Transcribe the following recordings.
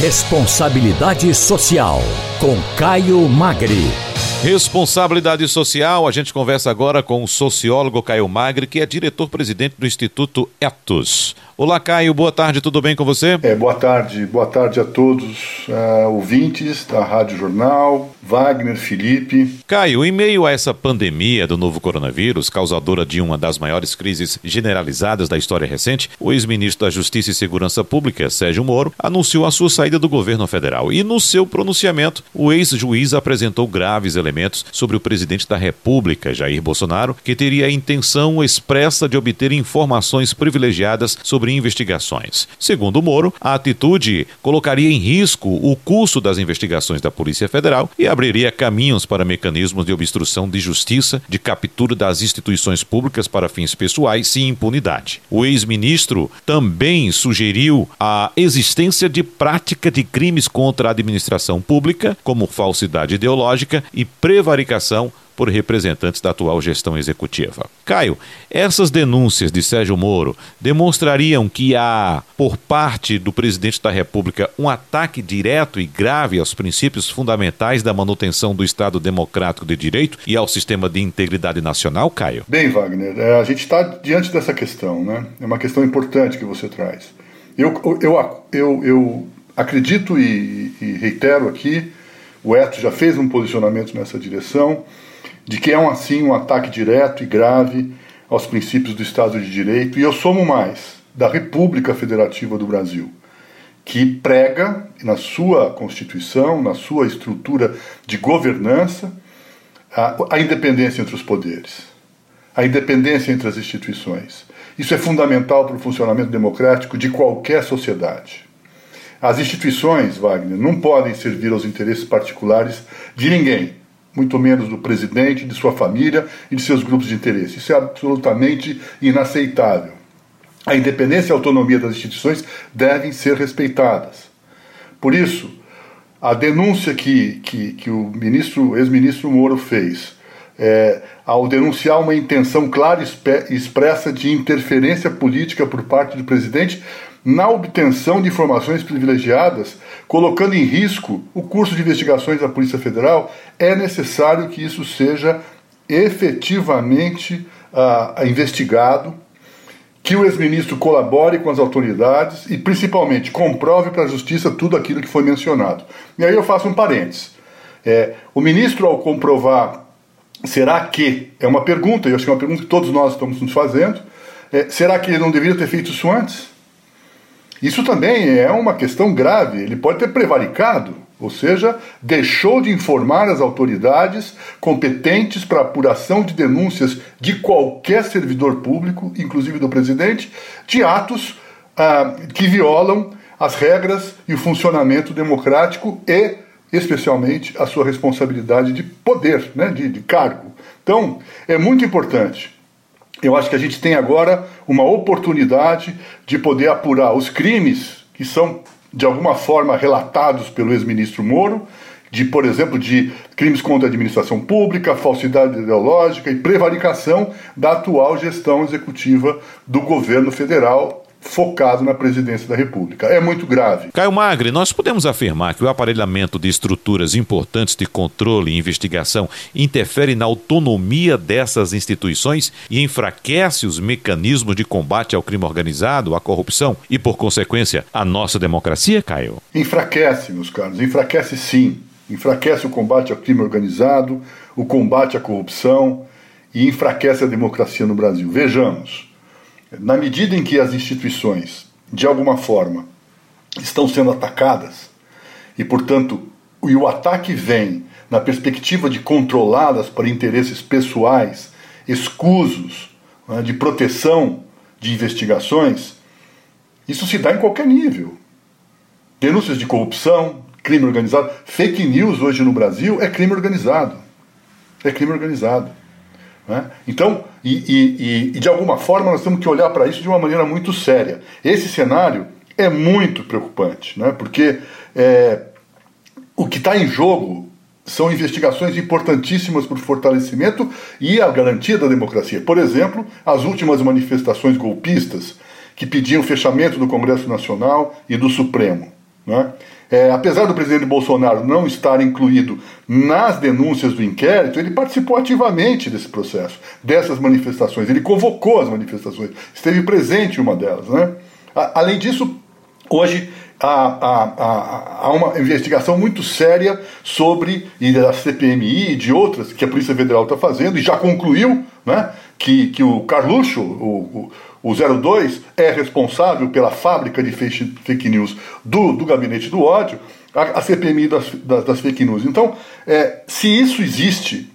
Responsabilidade Social, com Caio Magri. Responsabilidade social, a gente conversa agora com o sociólogo Caio Magri, que é diretor-presidente do Instituto Etos. Olá, Caio, boa tarde, tudo bem com você? É, boa tarde, boa tarde a todos uh, ouvintes da Rádio Jornal, Wagner, Felipe. Caio, em meio a essa pandemia do novo coronavírus, causadora de uma das maiores crises generalizadas da história recente, o ex-ministro da Justiça e Segurança Pública, Sérgio Moro, anunciou a sua saída do governo federal. E no seu pronunciamento, o ex-juiz apresentou graves elementos sobre o presidente da República, Jair Bolsonaro, que teria a intenção expressa de obter informações privilegiadas sobre investigações. Segundo Moro, a atitude colocaria em risco o curso das investigações da Polícia Federal e abriria caminhos para mecanismos de obstrução de justiça, de captura das instituições públicas para fins pessoais e impunidade. O ex-ministro também sugeriu a existência de prática de crimes contra a administração pública, como falsidade ideológica e prevaricação por representantes da atual gestão executiva. Caio, essas denúncias de Sérgio Moro demonstrariam que há, por parte do presidente da República, um ataque direto e grave aos princípios fundamentais da manutenção do Estado democrático de direito e ao sistema de integridade nacional, Caio? Bem, Wagner, é, a gente está diante dessa questão, né? É uma questão importante que você traz. Eu, eu, eu, eu acredito e, e reitero aqui, o Eto já fez um posicionamento nessa direção de que é um, assim um ataque direto e grave aos princípios do Estado de Direito, e eu somo mais, da República Federativa do Brasil, que prega na sua Constituição, na sua estrutura de governança, a, a independência entre os poderes, a independência entre as instituições. Isso é fundamental para o funcionamento democrático de qualquer sociedade. As instituições, Wagner, não podem servir aos interesses particulares de ninguém muito menos do presidente, de sua família e de seus grupos de interesse. Isso é absolutamente inaceitável. A independência e a autonomia das instituições devem ser respeitadas. Por isso, a denúncia que, que, que o ministro, ex-ministro Moro fez, é, ao denunciar uma intenção clara e expressa de interferência política por parte do presidente, na obtenção de informações privilegiadas, colocando em risco o curso de investigações da Polícia Federal, é necessário que isso seja efetivamente uh, investigado, que o ex-ministro colabore com as autoridades e, principalmente, comprove para a justiça tudo aquilo que foi mencionado. E aí eu faço um parênteses. É, o ministro, ao comprovar, será que, é uma pergunta, eu acho que é uma pergunta que todos nós estamos nos fazendo, é, será que ele não deveria ter feito isso antes? Isso também é uma questão grave. Ele pode ter prevaricado, ou seja, deixou de informar as autoridades competentes para apuração de denúncias de qualquer servidor público, inclusive do presidente, de atos ah, que violam as regras e o funcionamento democrático e, especialmente, a sua responsabilidade de poder, né, de, de cargo. Então, é muito importante eu acho que a gente tem agora uma oportunidade de poder apurar os crimes que são, de alguma forma, relatados pelo ex-ministro Moro, de, por exemplo, de crimes contra a administração pública, falsidade ideológica e prevaricação da atual gestão executiva do governo federal focado na presidência da República. É muito grave. Caio Magre, nós podemos afirmar que o aparelhamento de estruturas importantes de controle e investigação interfere na autonomia dessas instituições e enfraquece os mecanismos de combate ao crime organizado, à corrupção e, por consequência, a nossa democracia, Caio? Enfraquece, meus caros, enfraquece sim. Enfraquece o combate ao crime organizado, o combate à corrupção e enfraquece a democracia no Brasil. Vejamos. Na medida em que as instituições, de alguma forma, estão sendo atacadas, e portanto, e o ataque vem na perspectiva de controlá-las para interesses pessoais, escusos, né, de proteção de investigações, isso se dá em qualquer nível. Denúncias de corrupção, crime organizado, fake news hoje no Brasil é crime organizado. É crime organizado. Né? Então, e, e, e, de alguma forma nós temos que olhar para isso de uma maneira muito séria. Esse cenário é muito preocupante, né? porque é, o que está em jogo são investigações importantíssimas para o fortalecimento e a garantia da democracia. Por exemplo, as últimas manifestações golpistas que pediam o fechamento do Congresso Nacional e do Supremo. Né? É, apesar do presidente Bolsonaro não estar incluído nas denúncias do inquérito, ele participou ativamente desse processo, dessas manifestações. Ele convocou as manifestações, esteve presente em uma delas. Né? Além disso, hoje há, uma investigação muito séria sobre, e da CPMI e de outras, que a Polícia Federal está fazendo, e já concluiu né, que, que o Carluxo, o, o, o 02, é responsável pela fábrica de fake, news do, do gabinete do ódio, a, a CPMI das, das, das, fake news. Então, é, se isso existe,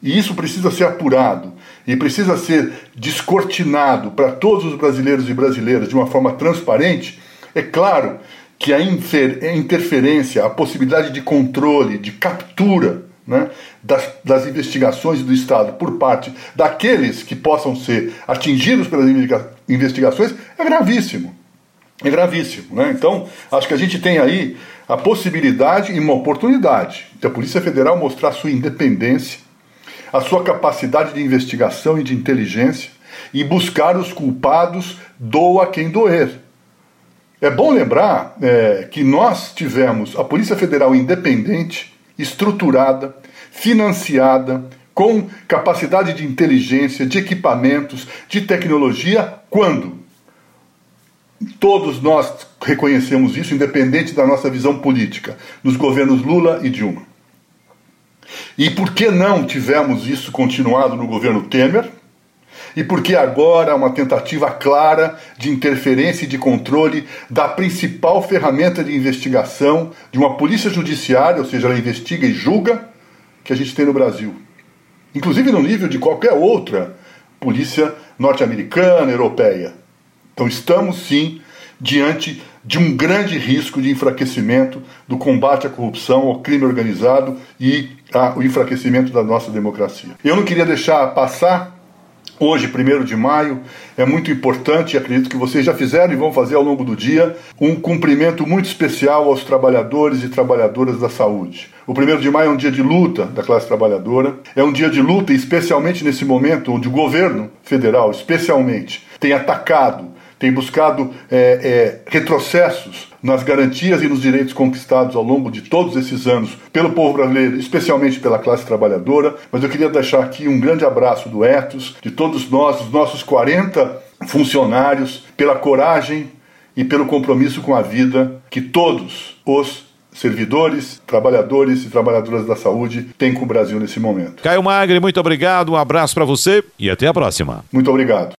e isso precisa ser apurado, e precisa ser descortinado para todos os brasileiros e brasileiras de uma forma transparente, é claro que a interferência, a possibilidade de controle, de captura né, das, das, investigações do Estado por parte daqueles que possam ser atingidos pelas investigações é gravíssimo. É gravíssimo. Né? Então, acho que a gente tem aí a possibilidade e uma oportunidade de a Polícia Federal mostrar sua independência, a sua capacidade de investigação e de inteligência e buscar os culpados, doa quem doer. É bom lembrar é, que nós tivemos a Polícia Federal independente, estruturada, financiada, com capacidade de inteligência, de equipamentos, de tecnologia, quando? Todos nós reconhecemos isso, independente da nossa visão política, nos governos Lula e Dilma. E por que não tivemos isso continuado no governo Temer? E porque agora há uma tentativa clara de interferência e de controle da principal ferramenta de investigação de uma polícia judiciária, ou seja, ela investiga e julga, que a gente tem no Brasil. Inclusive no nível de qualquer outra polícia norte-americana, europeia. Então estamos sim diante de um grande risco de enfraquecimento do combate à corrupção, ao crime organizado e ao enfraquecimento da nossa democracia. Eu não queria deixar passar Hoje, 1 de maio, é muito importante, acredito que vocês já fizeram e vão fazer ao longo do dia, um cumprimento muito especial aos trabalhadores e trabalhadoras da saúde. O 1 de maio é um dia de luta da classe trabalhadora, é um dia de luta, especialmente nesse momento onde o governo federal, especialmente, tem atacado tem buscado é, é, retrocessos nas garantias e nos direitos conquistados ao longo de todos esses anos pelo povo brasileiro, especialmente pela classe trabalhadora. Mas eu queria deixar aqui um grande abraço do Etos, de todos nós, dos nossos 40 funcionários, pela coragem e pelo compromisso com a vida que todos os servidores, trabalhadores e trabalhadoras da saúde têm com o Brasil nesse momento. Caio Magre, muito obrigado, um abraço para você e até a próxima. Muito obrigado.